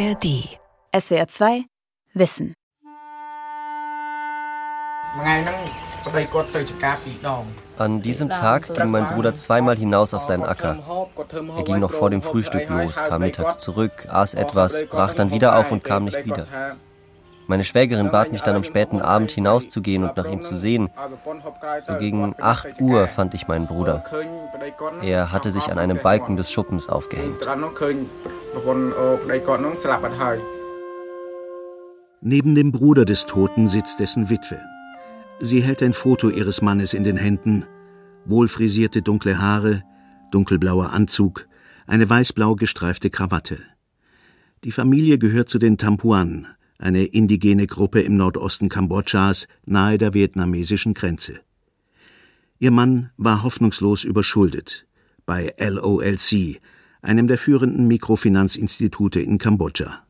ARD. SWR 2 Wissen. An diesem Tag ging mein Bruder zweimal hinaus auf seinen Acker. Er ging noch vor dem Frühstück los, kam mittags zurück, aß etwas, brach dann wieder auf und kam nicht wieder. Meine Schwägerin bat mich dann am späten Abend hinauszugehen und nach ihm zu sehen. So gegen 8 Uhr fand ich meinen Bruder. Er hatte sich an einem Balken des Schuppens aufgehängt. Neben dem Bruder des Toten sitzt dessen Witwe. Sie hält ein Foto ihres Mannes in den Händen. Wohlfrisierte dunkle Haare, dunkelblauer Anzug, eine weißblau gestreifte Krawatte. Die Familie gehört zu den Tampuan, eine indigene Gruppe im Nordosten Kambodschas nahe der vietnamesischen Grenze. Ihr Mann war hoffnungslos überschuldet bei LOLC, einem der führenden Mikrofinanzinstitute in Kambodscha.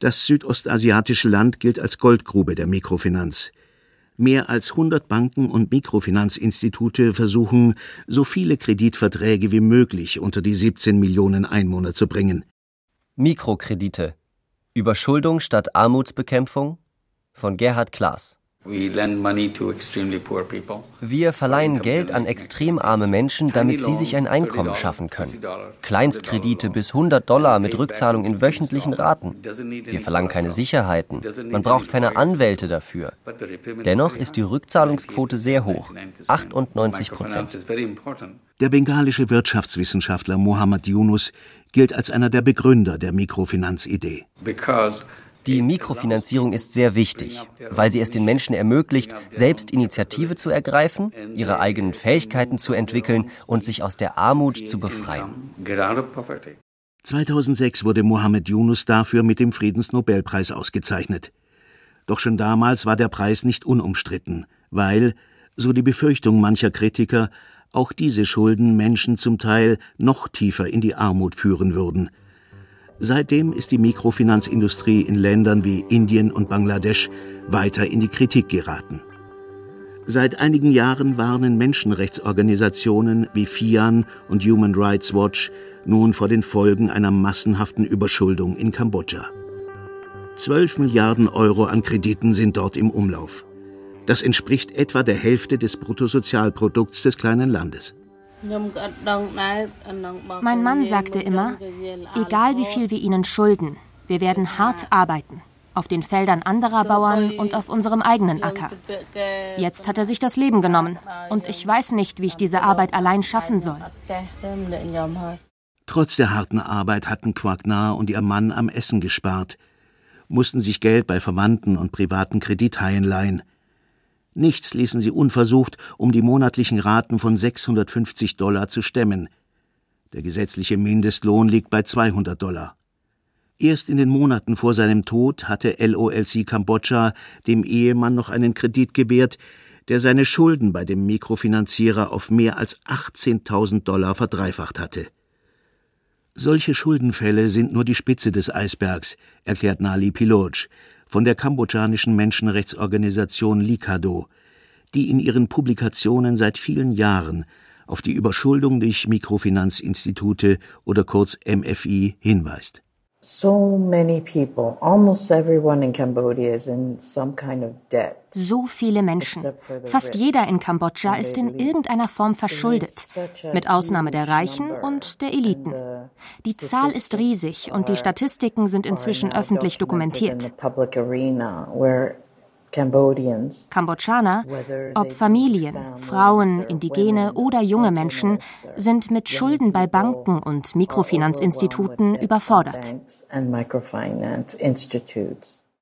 Das südostasiatische Land gilt als Goldgrube der Mikrofinanz. Mehr als 100 Banken und Mikrofinanzinstitute versuchen, so viele Kreditverträge wie möglich unter die 17 Millionen Einwohner zu bringen. Mikrokredite Überschuldung statt Armutsbekämpfung von Gerhard Klaas. Wir verleihen Geld an extrem arme Menschen, damit sie sich ein Einkommen schaffen können. Kleinstkredite bis 100 Dollar mit Rückzahlung in wöchentlichen Raten. Wir verlangen keine Sicherheiten. Man braucht keine Anwälte dafür. Dennoch ist die Rückzahlungsquote sehr hoch, 98 Prozent. Der bengalische Wirtschaftswissenschaftler Mohammed Yunus gilt als einer der Begründer der Mikrofinanzidee. Die Mikrofinanzierung ist sehr wichtig, weil sie es den Menschen ermöglicht, selbst Initiative zu ergreifen, ihre eigenen Fähigkeiten zu entwickeln und sich aus der Armut zu befreien. 2006 wurde Mohammed Yunus dafür mit dem Friedensnobelpreis ausgezeichnet. Doch schon damals war der Preis nicht unumstritten, weil, so die Befürchtung mancher Kritiker, auch diese Schulden Menschen zum Teil noch tiefer in die Armut führen würden. Seitdem ist die Mikrofinanzindustrie in Ländern wie Indien und Bangladesch weiter in die Kritik geraten. Seit einigen Jahren warnen Menschenrechtsorganisationen wie FIAN und Human Rights Watch nun vor den Folgen einer massenhaften Überschuldung in Kambodscha. 12 Milliarden Euro an Krediten sind dort im Umlauf. Das entspricht etwa der Hälfte des Bruttosozialprodukts des kleinen Landes. Mein Mann sagte immer, egal wie viel wir ihnen schulden, wir werden hart arbeiten. Auf den Feldern anderer Bauern und auf unserem eigenen Acker. Jetzt hat er sich das Leben genommen. Und ich weiß nicht, wie ich diese Arbeit allein schaffen soll. Trotz der harten Arbeit hatten Quagnar und ihr Mann am Essen gespart, mussten sich Geld bei Verwandten und privaten Kredithaien leihen. Nichts ließen sie unversucht, um die monatlichen Raten von 650 Dollar zu stemmen. Der gesetzliche Mindestlohn liegt bei 200 Dollar. Erst in den Monaten vor seinem Tod hatte LOLC Kambodscha dem Ehemann noch einen Kredit gewährt, der seine Schulden bei dem Mikrofinanzierer auf mehr als 18.000 Dollar verdreifacht hatte. Solche Schuldenfälle sind nur die Spitze des Eisbergs, erklärt Nali Piloj, von der kambodschanischen Menschenrechtsorganisation Likado, die in ihren Publikationen seit vielen Jahren auf die Überschuldung durch Mikrofinanzinstitute oder kurz MFI hinweist. So viele Menschen. Fast jeder in Kambodscha ist in irgendeiner Form verschuldet, mit Ausnahme der Reichen und der Eliten. Die Zahl ist riesig und die Statistiken sind inzwischen öffentlich dokumentiert. Kambodschaner, ob Familien, Frauen, Indigene oder junge Menschen, sind mit Schulden bei Banken und Mikrofinanzinstituten überfordert.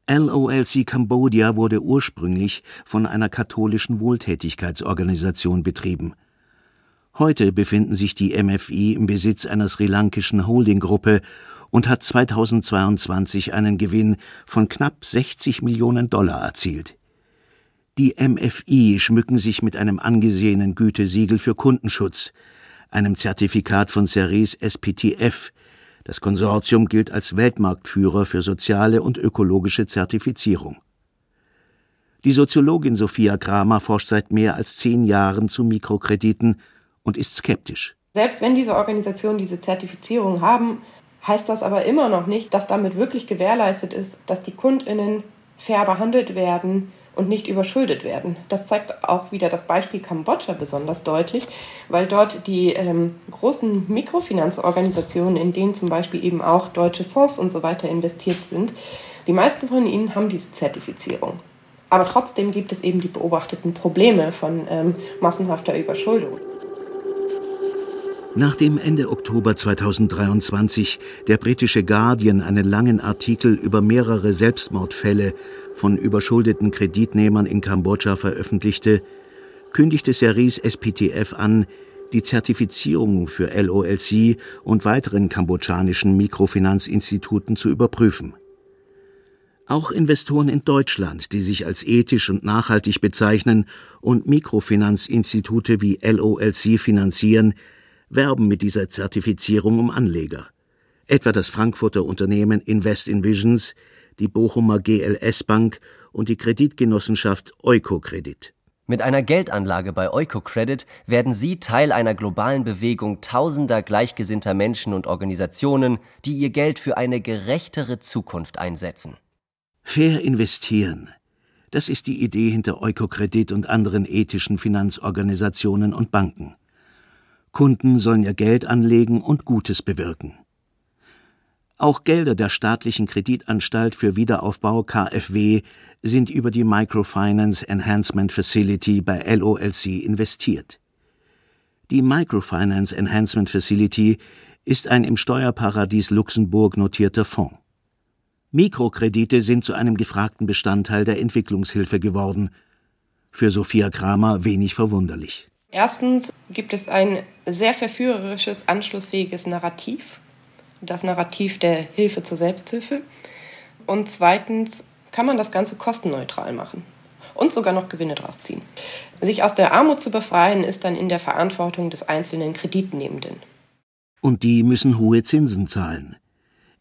LOLC Cambodia wurde ursprünglich von einer katholischen Wohltätigkeitsorganisation betrieben. Heute befinden sich die MFI im Besitz einer sri-lankischen Holdinggruppe und hat 2022 einen Gewinn von knapp 60 Millionen Dollar erzielt. Die MFI schmücken sich mit einem angesehenen Gütesiegel für Kundenschutz, einem Zertifikat von Ceres SPTF. Das Konsortium gilt als Weltmarktführer für soziale und ökologische Zertifizierung. Die Soziologin Sophia Kramer forscht seit mehr als zehn Jahren zu Mikrokrediten und ist skeptisch. Selbst wenn diese Organisationen diese Zertifizierung haben, heißt das aber immer noch nicht, dass damit wirklich gewährleistet ist, dass die Kundinnen fair behandelt werden und nicht überschuldet werden. Das zeigt auch wieder das Beispiel Kambodscha besonders deutlich, weil dort die ähm, großen Mikrofinanzorganisationen, in denen zum Beispiel eben auch deutsche Fonds und so weiter investiert sind, die meisten von ihnen haben diese Zertifizierung. Aber trotzdem gibt es eben die beobachteten Probleme von ähm, massenhafter Überschuldung. Nachdem Ende Oktober 2023 der britische Guardian einen langen Artikel über mehrere Selbstmordfälle von überschuldeten Kreditnehmern in Kambodscha veröffentlichte, kündigte Cerise SPTF an, die Zertifizierung für LOLC und weiteren kambodschanischen Mikrofinanzinstituten zu überprüfen. Auch Investoren in Deutschland, die sich als ethisch und nachhaltig bezeichnen und Mikrofinanzinstitute wie LOLC finanzieren, werben mit dieser Zertifizierung um Anleger. Etwa das Frankfurter Unternehmen Invest in Visions, die Bochumer GLS Bank und die Kreditgenossenschaft Eukokredit. Mit einer Geldanlage bei Eukocredit werden Sie Teil einer globalen Bewegung tausender gleichgesinnter Menschen und Organisationen, die ihr Geld für eine gerechtere Zukunft einsetzen. Fair investieren. Das ist die Idee hinter Eukokredit und anderen ethischen Finanzorganisationen und Banken. Kunden sollen ihr Geld anlegen und Gutes bewirken. Auch Gelder der staatlichen Kreditanstalt für Wiederaufbau KfW sind über die Microfinance Enhancement Facility bei LOLC investiert. Die Microfinance Enhancement Facility ist ein im Steuerparadies Luxemburg notierter Fonds. Mikrokredite sind zu einem gefragten Bestandteil der Entwicklungshilfe geworden. Für Sophia Kramer wenig verwunderlich. Erstens gibt es ein sehr verführerisches, anschlussfähiges Narrativ, das Narrativ der Hilfe zur Selbsthilfe. Und zweitens kann man das Ganze kostenneutral machen und sogar noch Gewinne daraus ziehen. Sich aus der Armut zu befreien, ist dann in der Verantwortung des einzelnen Kreditnehmenden. Und die müssen hohe Zinsen zahlen.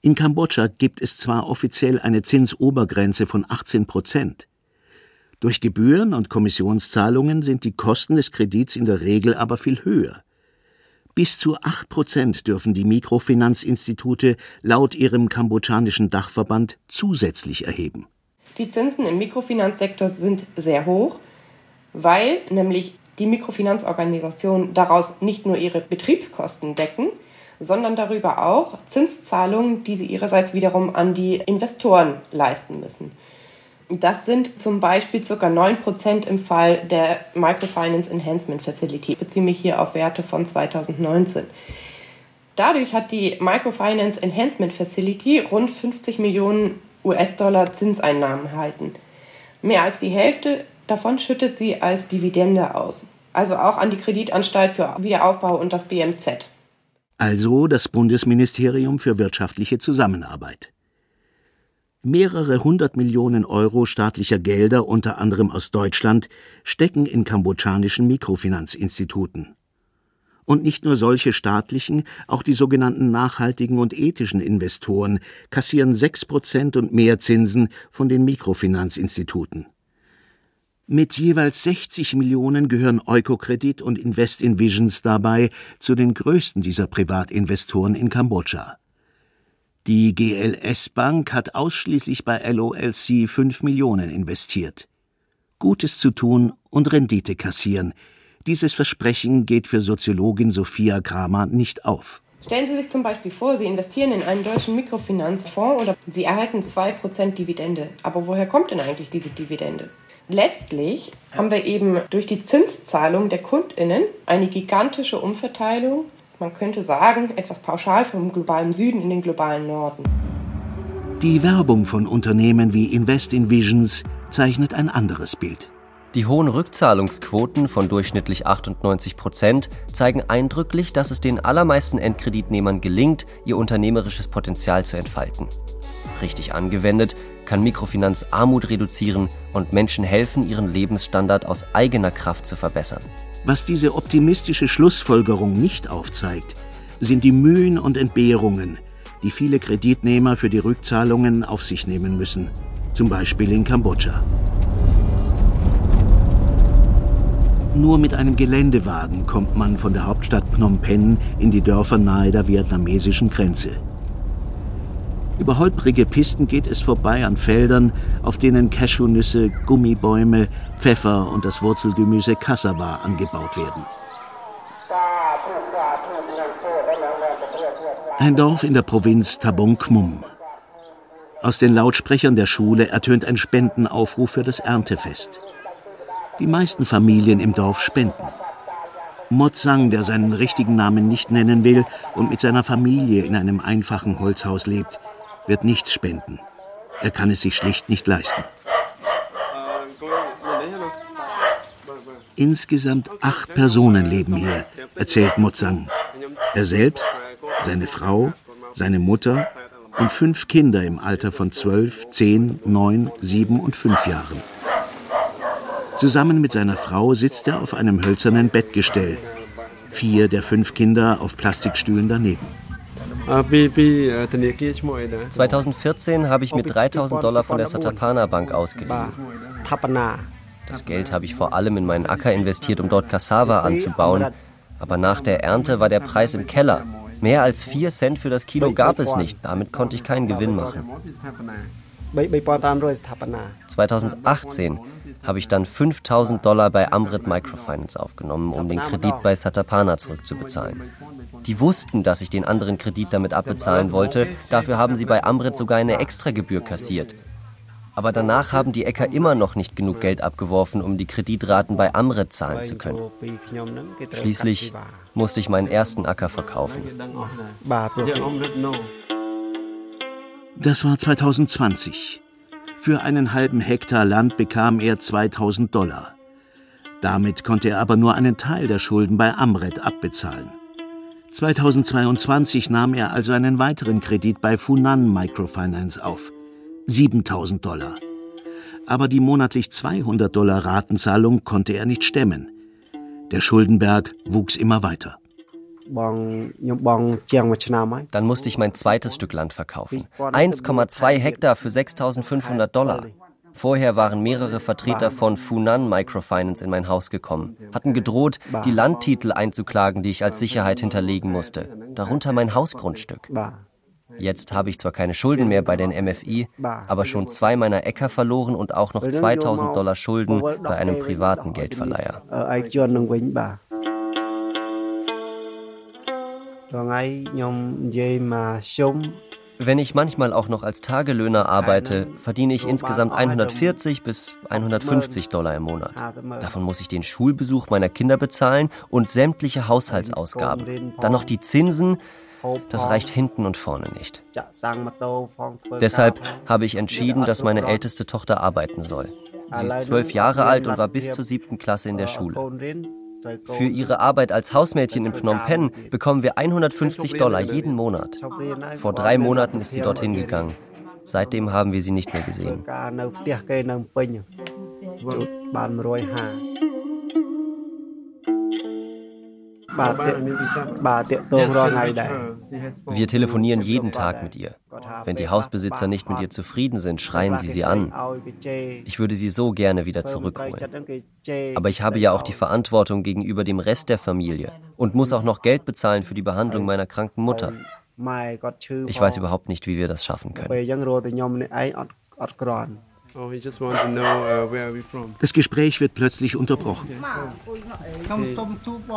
In Kambodscha gibt es zwar offiziell eine Zinsobergrenze von 18 Prozent, durch Gebühren und Kommissionszahlungen sind die Kosten des Kredits in der Regel aber viel höher. Bis zu acht Prozent dürfen die Mikrofinanzinstitute laut ihrem kambodschanischen Dachverband zusätzlich erheben. Die Zinsen im Mikrofinanzsektor sind sehr hoch, weil nämlich die Mikrofinanzorganisationen daraus nicht nur ihre Betriebskosten decken, sondern darüber auch Zinszahlungen, die sie ihrerseits wiederum an die Investoren leisten müssen. Das sind zum Beispiel ca. 9% im Fall der Microfinance Enhancement Facility. Ich beziehe mich hier auf Werte von 2019. Dadurch hat die Microfinance Enhancement Facility rund 50 Millionen US-Dollar Zinseinnahmen erhalten. Mehr als die Hälfte davon schüttet sie als Dividende aus. Also auch an die Kreditanstalt für Wiederaufbau und das BMZ. Also das Bundesministerium für wirtschaftliche Zusammenarbeit. Mehrere hundert Millionen Euro staatlicher Gelder, unter anderem aus Deutschland, stecken in kambodschanischen Mikrofinanzinstituten. Und nicht nur solche staatlichen, auch die sogenannten nachhaltigen und ethischen Investoren kassieren sechs Prozent und mehr Zinsen von den Mikrofinanzinstituten. Mit jeweils 60 Millionen gehören Eukokredit und Invest in Visions dabei zu den größten dieser Privatinvestoren in Kambodscha. Die GLS Bank hat ausschließlich bei LOLC 5 Millionen investiert. Gutes zu tun und Rendite kassieren. Dieses Versprechen geht für Soziologin Sophia Kramer nicht auf. Stellen Sie sich zum Beispiel vor, Sie investieren in einen deutschen Mikrofinanzfonds oder Sie erhalten 2% Dividende. Aber woher kommt denn eigentlich diese Dividende? Letztlich haben wir eben durch die Zinszahlung der Kundinnen eine gigantische Umverteilung man könnte sagen, etwas pauschal vom globalen Süden in den globalen Norden. Die Werbung von Unternehmen wie Invest in Visions zeichnet ein anderes Bild. Die hohen Rückzahlungsquoten von durchschnittlich 98 Prozent zeigen eindrücklich, dass es den allermeisten Endkreditnehmern gelingt, ihr unternehmerisches Potenzial zu entfalten. Richtig angewendet kann Mikrofinanz Armut reduzieren und Menschen helfen, ihren Lebensstandard aus eigener Kraft zu verbessern. Was diese optimistische Schlussfolgerung nicht aufzeigt, sind die Mühen und Entbehrungen, die viele Kreditnehmer für die Rückzahlungen auf sich nehmen müssen, zum Beispiel in Kambodscha. Nur mit einem Geländewagen kommt man von der Hauptstadt Phnom Penh in die Dörfer nahe der vietnamesischen Grenze. Über holprige Pisten geht es vorbei an Feldern, auf denen Cashewnüsse, Gummibäume, Pfeffer und das Wurzelgemüse Cassava angebaut werden. Ein Dorf in der Provinz Tabong Khmum. Aus den Lautsprechern der Schule ertönt ein Spendenaufruf für das Erntefest. Die meisten Familien im Dorf spenden. Motzang, der seinen richtigen Namen nicht nennen will und mit seiner Familie in einem einfachen Holzhaus lebt, wird nichts spenden. Er kann es sich schlicht nicht leisten. Insgesamt acht Personen leben hier, erzählt Motzang. Er selbst, seine Frau, seine Mutter und fünf Kinder im Alter von zwölf, zehn, neun, sieben und fünf Jahren. Zusammen mit seiner Frau sitzt er auf einem hölzernen Bettgestell. Vier der fünf Kinder auf Plastikstühlen daneben. 2014 habe ich mir 3000 Dollar von der Satapana Bank ausgeliehen. Das Geld habe ich vor allem in meinen Acker investiert, um dort Cassava anzubauen. Aber nach der Ernte war der Preis im Keller. Mehr als 4 Cent für das Kilo gab es nicht. Damit konnte ich keinen Gewinn machen. 2018 habe ich dann 5000 Dollar bei Amrit Microfinance aufgenommen, um den Kredit bei Satapana zurückzubezahlen. Die wussten, dass ich den anderen Kredit damit abbezahlen wollte. Dafür haben sie bei Amrit sogar eine Extragebühr kassiert. Aber danach haben die Äcker immer noch nicht genug Geld abgeworfen, um die Kreditraten bei Amrit zahlen zu können. Schließlich musste ich meinen ersten Acker verkaufen. Das war 2020. Für einen halben Hektar Land bekam er 2000 Dollar. Damit konnte er aber nur einen Teil der Schulden bei Amret abbezahlen. 2022 nahm er also einen weiteren Kredit bei Funan Microfinance auf. 7000 Dollar. Aber die monatlich 200 Dollar Ratenzahlung konnte er nicht stemmen. Der Schuldenberg wuchs immer weiter. Dann musste ich mein zweites Stück Land verkaufen. 1,2 Hektar für 6500 Dollar. Vorher waren mehrere Vertreter von Funan Microfinance in mein Haus gekommen, hatten gedroht, die Landtitel einzuklagen, die ich als Sicherheit hinterlegen musste, darunter mein Hausgrundstück. Jetzt habe ich zwar keine Schulden mehr bei den MFI, aber schon zwei meiner Äcker verloren und auch noch 2000 Dollar Schulden bei einem privaten Geldverleiher. Wenn ich manchmal auch noch als Tagelöhner arbeite, verdiene ich insgesamt 140 bis 150 Dollar im Monat. Davon muss ich den Schulbesuch meiner Kinder bezahlen und sämtliche Haushaltsausgaben. Dann noch die Zinsen. Das reicht hinten und vorne nicht. Deshalb habe ich entschieden, dass meine älteste Tochter arbeiten soll. Sie ist zwölf Jahre alt und war bis zur siebten Klasse in der Schule. Für ihre Arbeit als Hausmädchen in Phnom Penh bekommen wir 150 Dollar jeden Monat. Vor drei Monaten ist sie dorthin gegangen. Seitdem haben wir sie nicht mehr gesehen. Wir telefonieren jeden Tag mit ihr. Wenn die Hausbesitzer nicht mit ihr zufrieden sind, schreien sie sie an. Ich würde sie so gerne wieder zurückholen. Aber ich habe ja auch die Verantwortung gegenüber dem Rest der Familie und muss auch noch Geld bezahlen für die Behandlung meiner kranken Mutter. Ich weiß überhaupt nicht, wie wir das schaffen können. Oh, uh, das Gespräch wird plötzlich unterbrochen.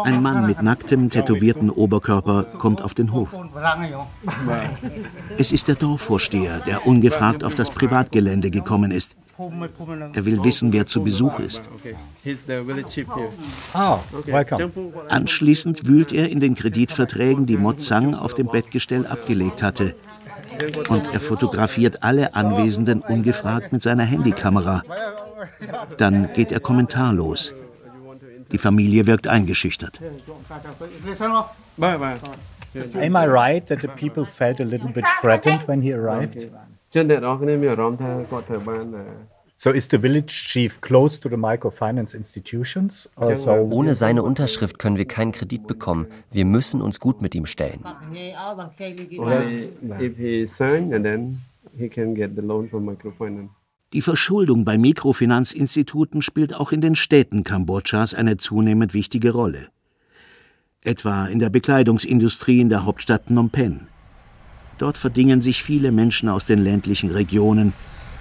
Ein Mann mit nacktem, tätowierten Oberkörper kommt auf den Hof. Es ist der Dorfvorsteher, der ungefragt auf das Privatgelände gekommen ist. Er will wissen, wer zu Besuch ist. Ah, Anschließend wühlt er in den Kreditverträgen, die Mozang auf dem Bettgestell abgelegt hatte und er fotografiert alle Anwesenden ungefragt mit seiner Handykamera. Dann geht er kommentarlos. Die Familie wirkt eingeschüchtert. Am I right that the people felt a little bit threatened when he arrived? So is the village chief close to the microfinance institutions? Also Ohne seine Unterschrift können wir keinen Kredit bekommen. Wir müssen uns gut mit ihm stellen. Die Verschuldung bei Mikrofinanzinstituten spielt auch in den Städten Kambodschas eine zunehmend wichtige Rolle. Etwa in der Bekleidungsindustrie in der Hauptstadt Phnom Penh. Dort verdingen sich viele Menschen aus den ländlichen Regionen,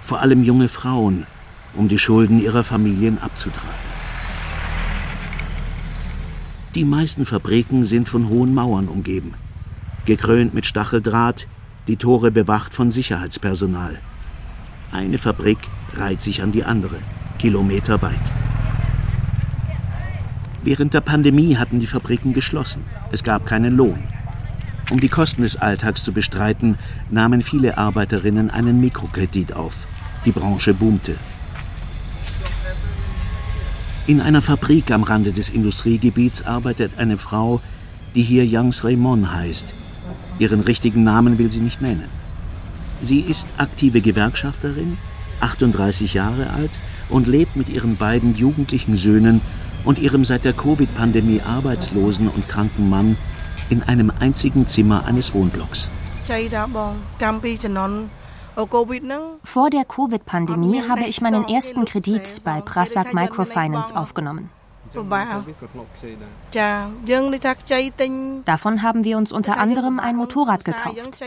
vor allem junge Frauen, um die Schulden ihrer Familien abzutragen. Die meisten Fabriken sind von hohen Mauern umgeben, gekrönt mit Stacheldraht, die Tore bewacht von Sicherheitspersonal. Eine Fabrik reiht sich an die andere, kilometerweit. Während der Pandemie hatten die Fabriken geschlossen. Es gab keinen Lohn. Um die Kosten des Alltags zu bestreiten, nahmen viele Arbeiterinnen einen Mikrokredit auf. Die Branche boomte. In einer Fabrik am Rande des Industriegebiets arbeitet eine Frau, die hier Youngs Raymond heißt. Ihren richtigen Namen will sie nicht nennen. Sie ist aktive Gewerkschafterin, 38 Jahre alt und lebt mit ihren beiden jugendlichen Söhnen und ihrem seit der Covid-Pandemie arbeitslosen und kranken Mann in einem einzigen Zimmer eines Wohnblocks. Vor der Covid-Pandemie habe ich meinen ersten Kredit bei Prasak Microfinance aufgenommen. Davon haben wir uns unter anderem ein Motorrad gekauft.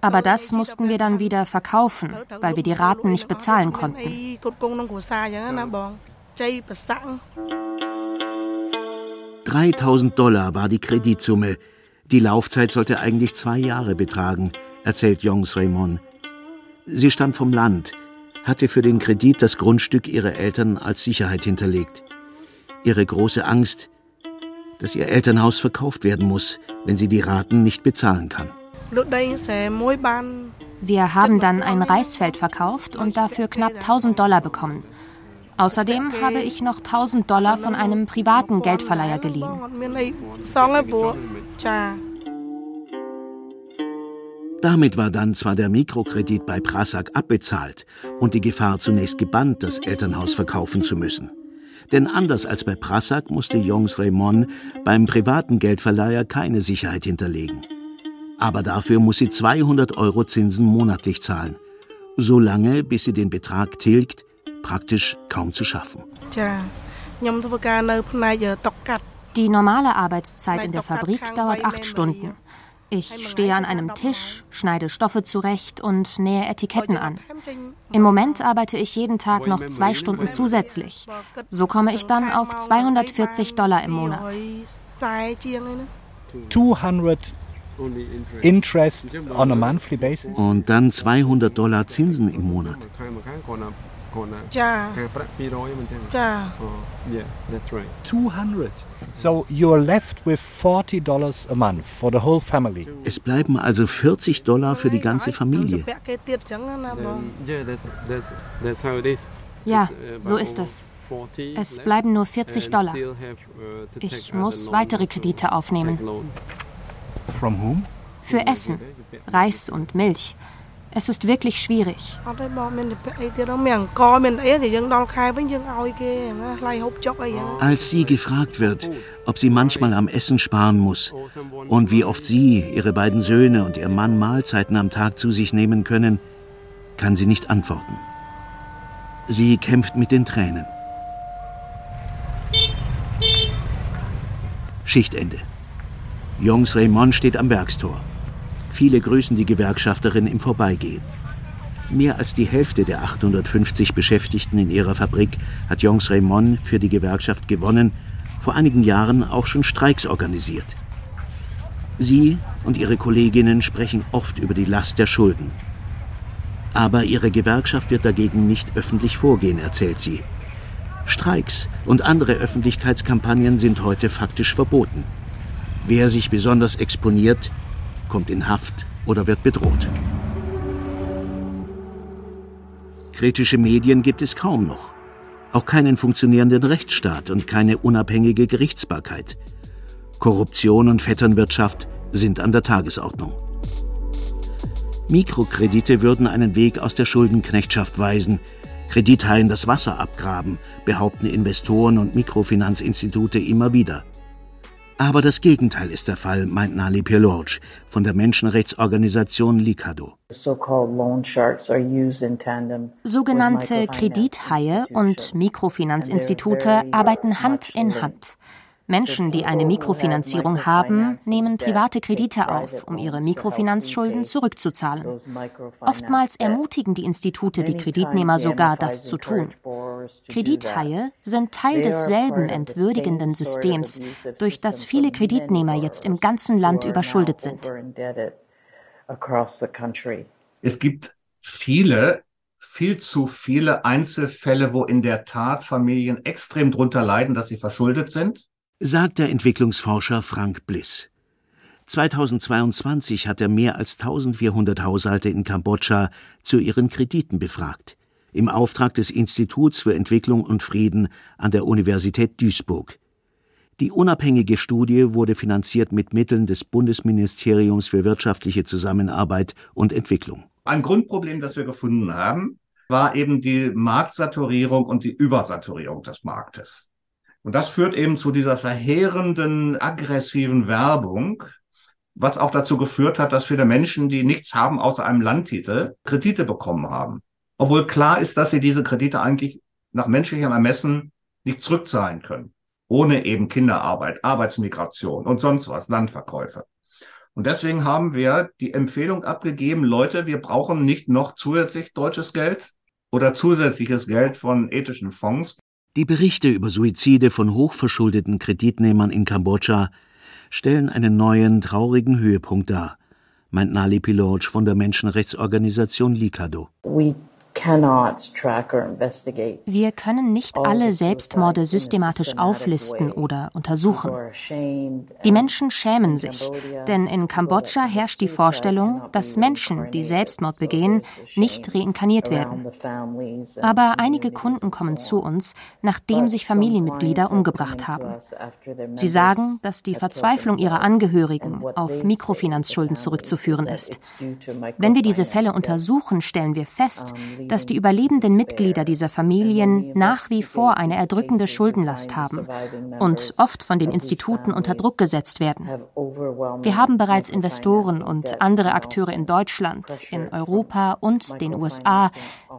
Aber das mussten wir dann wieder verkaufen, weil wir die Raten nicht bezahlen konnten. 3000 Dollar war die Kreditsumme. Die Laufzeit sollte eigentlich zwei Jahre betragen, erzählt Jongs Raymond. Sie stammt vom Land, hatte für den Kredit das Grundstück ihrer Eltern als Sicherheit hinterlegt. Ihre große Angst, dass ihr Elternhaus verkauft werden muss, wenn sie die Raten nicht bezahlen kann. Wir haben dann ein Reisfeld verkauft und dafür knapp 1000 Dollar bekommen. Außerdem habe ich noch 1000 Dollar von einem privaten Geldverleiher geliehen. Damit war dann zwar der Mikrokredit bei Prasak abbezahlt und die Gefahr zunächst gebannt, das Elternhaus verkaufen zu müssen. Denn anders als bei Prasak musste Jongs Raymond beim privaten Geldverleiher keine Sicherheit hinterlegen. Aber dafür muss sie 200 Euro Zinsen monatlich zahlen. So lange, bis sie den Betrag tilgt, praktisch kaum zu schaffen. Die normale Arbeitszeit in der Fabrik dauert acht Stunden. Ich stehe an einem Tisch, schneide Stoffe zurecht und nähe Etiketten an. Im Moment arbeite ich jeden Tag noch zwei Stunden zusätzlich. So komme ich dann auf 240 Dollar im Monat. 200 Interest on a monthly basis? Und dann 200 Dollar Zinsen im Monat. 200. So you're left with 40 dollars a month for the whole family. Es bleiben also 40 Dollar für die ganze Familie. Ja, so ist es. Es bleiben nur 40 Dollar. Ich muss weitere Kredite aufnehmen. From whom? Für Essen, Reis und Milch. Es ist wirklich schwierig. Als sie gefragt wird, ob sie manchmal am Essen sparen muss und wie oft sie, ihre beiden Söhne und ihr Mann Mahlzeiten am Tag zu sich nehmen können, kann sie nicht antworten. Sie kämpft mit den Tränen. Schichtende. Jungs Raymond steht am Werkstor. Viele grüßen die Gewerkschafterin im Vorbeigehen. Mehr als die Hälfte der 850 Beschäftigten in ihrer Fabrik hat Jongs Raymond für die Gewerkschaft gewonnen, vor einigen Jahren auch schon Streiks organisiert. Sie und ihre Kolleginnen sprechen oft über die Last der Schulden. Aber ihre Gewerkschaft wird dagegen nicht öffentlich vorgehen, erzählt sie. Streiks und andere Öffentlichkeitskampagnen sind heute faktisch verboten. Wer sich besonders exponiert, kommt in Haft oder wird bedroht. Kritische Medien gibt es kaum noch. Auch keinen funktionierenden Rechtsstaat und keine unabhängige Gerichtsbarkeit. Korruption und Vetternwirtschaft sind an der Tagesordnung. Mikrokredite würden einen Weg aus der Schuldenknechtschaft weisen, Kredithaien das Wasser abgraben, behaupten Investoren und Mikrofinanzinstitute immer wieder. Aber das Gegenteil ist der Fall, meint Nali Pielorge von der Menschenrechtsorganisation Likado. Sogenannte Kredithaie und Mikrofinanzinstitute arbeiten Hand in Hand. Menschen, die eine Mikrofinanzierung haben, nehmen private Kredite auf, um ihre Mikrofinanzschulden zurückzuzahlen. Oftmals ermutigen die Institute die Kreditnehmer sogar, das zu tun. Kredithaie sind Teil desselben entwürdigenden Systems, durch das viele Kreditnehmer jetzt im ganzen Land überschuldet sind. Es gibt viele viel zu viele Einzelfälle, wo in der Tat Familien extrem drunter leiden, dass sie verschuldet sind sagt der Entwicklungsforscher Frank Bliss. 2022 hat er mehr als 1400 Haushalte in Kambodscha zu ihren Krediten befragt, im Auftrag des Instituts für Entwicklung und Frieden an der Universität Duisburg. Die unabhängige Studie wurde finanziert mit Mitteln des Bundesministeriums für wirtschaftliche Zusammenarbeit und Entwicklung. Ein Grundproblem, das wir gefunden haben, war eben die Marktsaturierung und die Übersaturierung des Marktes. Und das führt eben zu dieser verheerenden, aggressiven Werbung, was auch dazu geführt hat, dass viele Menschen, die nichts haben außer einem Landtitel, Kredite bekommen haben. Obwohl klar ist, dass sie diese Kredite eigentlich nach menschlichem Ermessen nicht zurückzahlen können. Ohne eben Kinderarbeit, Arbeitsmigration und sonst was, Landverkäufe. Und deswegen haben wir die Empfehlung abgegeben, Leute, wir brauchen nicht noch zusätzlich deutsches Geld oder zusätzliches Geld von ethischen Fonds. Die Berichte über Suizide von hochverschuldeten Kreditnehmern in Kambodscha stellen einen neuen, traurigen Höhepunkt dar, meint Nali Piloj von der Menschenrechtsorganisation Likado. We wir können nicht alle Selbstmorde systematisch auflisten oder untersuchen. Die Menschen schämen sich, denn in Kambodscha herrscht die Vorstellung, dass Menschen, die Selbstmord begehen, nicht reinkarniert werden. Aber einige Kunden kommen zu uns, nachdem sich Familienmitglieder umgebracht haben. Sie sagen, dass die Verzweiflung ihrer Angehörigen auf Mikrofinanzschulden zurückzuführen ist. Wenn wir diese Fälle untersuchen, stellen wir fest, dass die überlebenden Mitglieder dieser Familien nach wie vor eine erdrückende Schuldenlast haben und oft von den Instituten unter Druck gesetzt werden. Wir haben bereits Investoren und andere Akteure in Deutschland, in Europa und den USA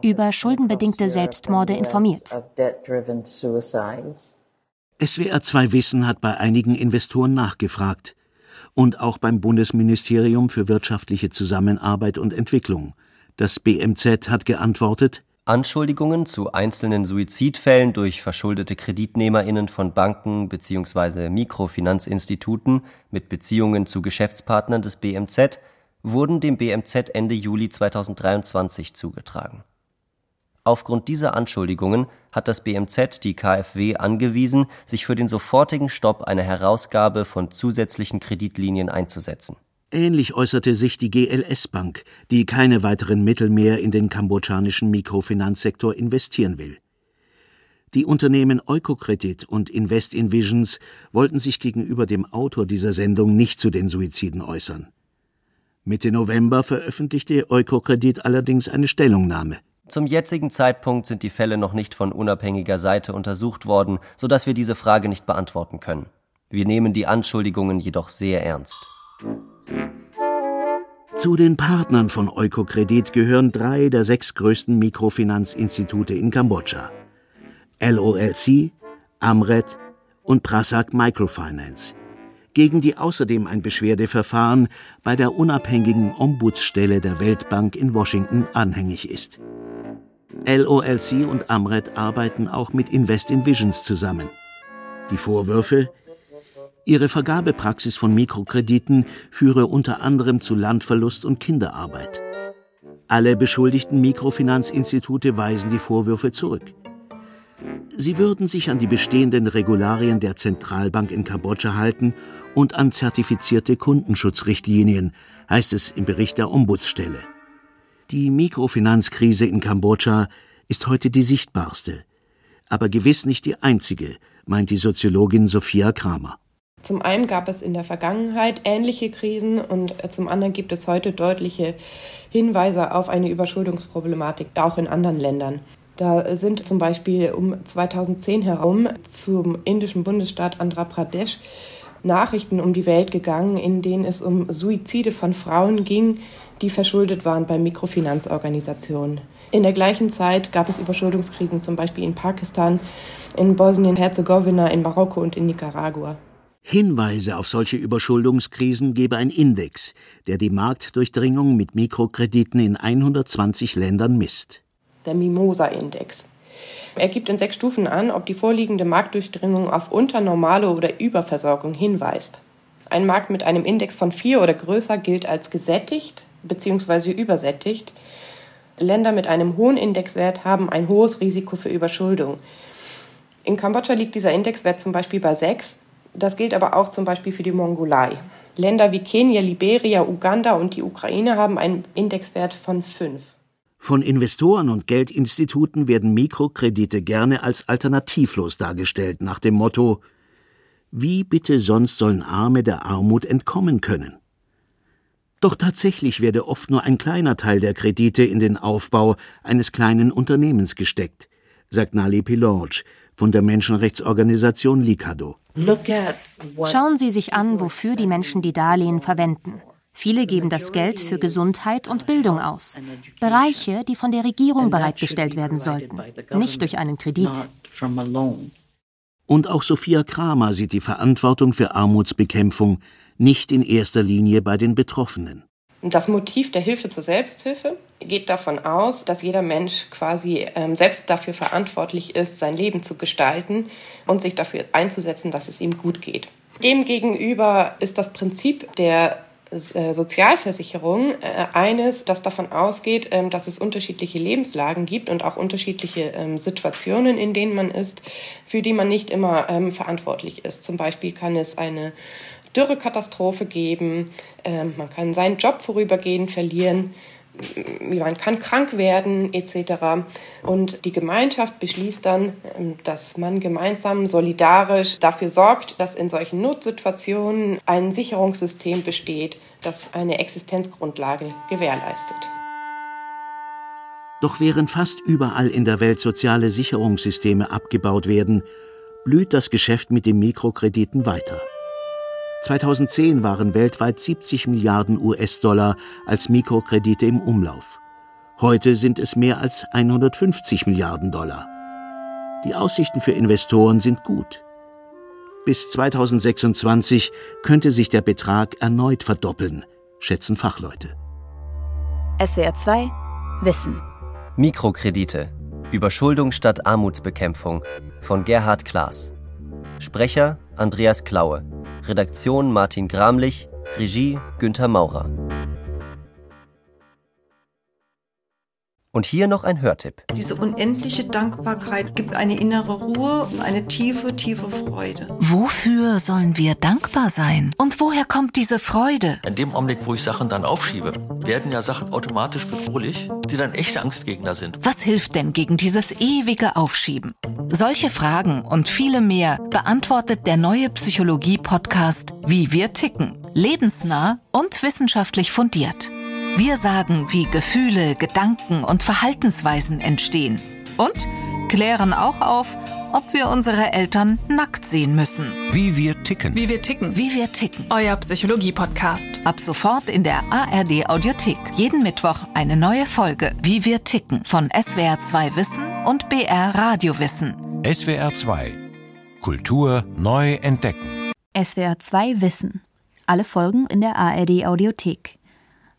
über schuldenbedingte Selbstmorde informiert. SWR 2 Wissen hat bei einigen Investoren nachgefragt und auch beim Bundesministerium für wirtschaftliche Zusammenarbeit und Entwicklung. Das BMZ hat geantwortet Anschuldigungen zu einzelnen Suizidfällen durch verschuldete KreditnehmerInnen von Banken bzw. Mikrofinanzinstituten mit Beziehungen zu Geschäftspartnern des BMZ wurden dem BMZ Ende Juli 2023 zugetragen. Aufgrund dieser Anschuldigungen hat das BMZ die KfW angewiesen, sich für den sofortigen Stopp einer Herausgabe von zusätzlichen Kreditlinien einzusetzen Ähnlich äußerte sich die GLS Bank, die keine weiteren Mittel mehr in den kambodschanischen Mikrofinanzsektor investieren will. Die Unternehmen Eukokredit und Invest in Visions wollten sich gegenüber dem Autor dieser Sendung nicht zu den Suiziden äußern. Mitte November veröffentlichte Eukokredit allerdings eine Stellungnahme. Zum jetzigen Zeitpunkt sind die Fälle noch nicht von unabhängiger Seite untersucht worden, sodass wir diese Frage nicht beantworten können. Wir nehmen die Anschuldigungen jedoch sehr ernst. Zu den Partnern von Eukokredit gehören drei der sechs größten Mikrofinanzinstitute in Kambodscha. LOLC, Amret und Prasak Microfinance, gegen die außerdem ein Beschwerdeverfahren bei der unabhängigen Ombudsstelle der Weltbank in Washington anhängig ist. LOLC und Amret arbeiten auch mit Invest in Visions zusammen. Die Vorwürfe Ihre Vergabepraxis von Mikrokrediten führe unter anderem zu Landverlust und Kinderarbeit. Alle beschuldigten Mikrofinanzinstitute weisen die Vorwürfe zurück. Sie würden sich an die bestehenden Regularien der Zentralbank in Kambodscha halten und an zertifizierte Kundenschutzrichtlinien, heißt es im Bericht der Ombudsstelle. Die Mikrofinanzkrise in Kambodscha ist heute die sichtbarste, aber gewiss nicht die einzige, meint die Soziologin Sophia Kramer. Zum einen gab es in der Vergangenheit ähnliche Krisen und äh, zum anderen gibt es heute deutliche Hinweise auf eine Überschuldungsproblematik auch in anderen Ländern. Da sind zum Beispiel um 2010 herum zum indischen Bundesstaat Andhra Pradesh Nachrichten um die Welt gegangen, in denen es um Suizide von Frauen ging, die verschuldet waren bei Mikrofinanzorganisationen. In der gleichen Zeit gab es Überschuldungskrisen zum Beispiel in Pakistan, in Bosnien-Herzegowina, in Marokko und in Nicaragua. Hinweise auf solche Überschuldungskrisen gebe ein Index, der die Marktdurchdringung mit Mikrokrediten in 120 Ländern misst. Der Mimosa-Index. Er gibt in sechs Stufen an, ob die vorliegende Marktdurchdringung auf unternormale oder Überversorgung hinweist. Ein Markt mit einem Index von vier oder größer gilt als gesättigt bzw. übersättigt. Länder mit einem hohen Indexwert haben ein hohes Risiko für Überschuldung. In Kambodscha liegt dieser Indexwert zum Beispiel bei 6, das gilt aber auch zum Beispiel für die Mongolei. Länder wie Kenia, Liberia, Uganda und die Ukraine haben einen Indexwert von 5. Von Investoren und Geldinstituten werden Mikrokredite gerne als alternativlos dargestellt, nach dem Motto Wie bitte sonst sollen Arme der Armut entkommen können? Doch tatsächlich werde oft nur ein kleiner Teil der Kredite in den Aufbau eines kleinen Unternehmens gesteckt, sagt Nali Pilorge von der Menschenrechtsorganisation Likado. Schauen Sie sich an, wofür die Menschen die Darlehen verwenden. Viele geben das Geld für Gesundheit und Bildung aus. Bereiche, die von der Regierung bereitgestellt werden sollten, nicht durch einen Kredit. Und auch Sophia Kramer sieht die Verantwortung für Armutsbekämpfung nicht in erster Linie bei den Betroffenen. Das Motiv der Hilfe zur Selbsthilfe geht davon aus, dass jeder Mensch quasi ähm, selbst dafür verantwortlich ist, sein Leben zu gestalten und sich dafür einzusetzen, dass es ihm gut geht. Demgegenüber ist das Prinzip der äh, Sozialversicherung äh, eines, das davon ausgeht, ähm, dass es unterschiedliche Lebenslagen gibt und auch unterschiedliche ähm, Situationen, in denen man ist, für die man nicht immer ähm, verantwortlich ist. Zum Beispiel kann es eine Dürrekatastrophe geben, ähm, man kann seinen Job vorübergehend verlieren, man kann krank werden etc. Und die Gemeinschaft beschließt dann, ähm, dass man gemeinsam solidarisch dafür sorgt, dass in solchen Notsituationen ein Sicherungssystem besteht, das eine Existenzgrundlage gewährleistet. Doch während fast überall in der Welt soziale Sicherungssysteme abgebaut werden, blüht das Geschäft mit den Mikrokrediten weiter. 2010 waren weltweit 70 Milliarden US-Dollar als Mikrokredite im Umlauf. Heute sind es mehr als 150 Milliarden Dollar. Die Aussichten für Investoren sind gut. Bis 2026 könnte sich der Betrag erneut verdoppeln, schätzen Fachleute. SWR 2 Wissen. Mikrokredite. Überschuldung statt Armutsbekämpfung von Gerhard Klaas. Sprecher Andreas Klaue. Redaktion Martin Gramlich, Regie Günther Maurer. Und hier noch ein Hörtipp. Diese unendliche Dankbarkeit gibt eine innere Ruhe und eine tiefe, tiefe Freude. Wofür sollen wir dankbar sein? Und woher kommt diese Freude? In dem Augenblick, wo ich Sachen dann aufschiebe, werden ja Sachen automatisch bedrohlich, die dann echte Angstgegner sind. Was hilft denn gegen dieses ewige Aufschieben? Solche Fragen und viele mehr beantwortet der neue Psychologie-Podcast Wie wir ticken. Lebensnah und wissenschaftlich fundiert. Wir sagen, wie Gefühle, Gedanken und Verhaltensweisen entstehen. Und klären auch auf, ob wir unsere Eltern nackt sehen müssen. Wie wir ticken. Wie wir ticken. Wie wir ticken. Euer Psychologie-Podcast. Ab sofort in der ARD Audiothek. Jeden Mittwoch eine neue Folge. Wie wir ticken. Von SWR 2 Wissen und BR Radio Wissen. SWR 2. Kultur neu entdecken. SWR 2 Wissen. Alle Folgen in der ARD Audiothek.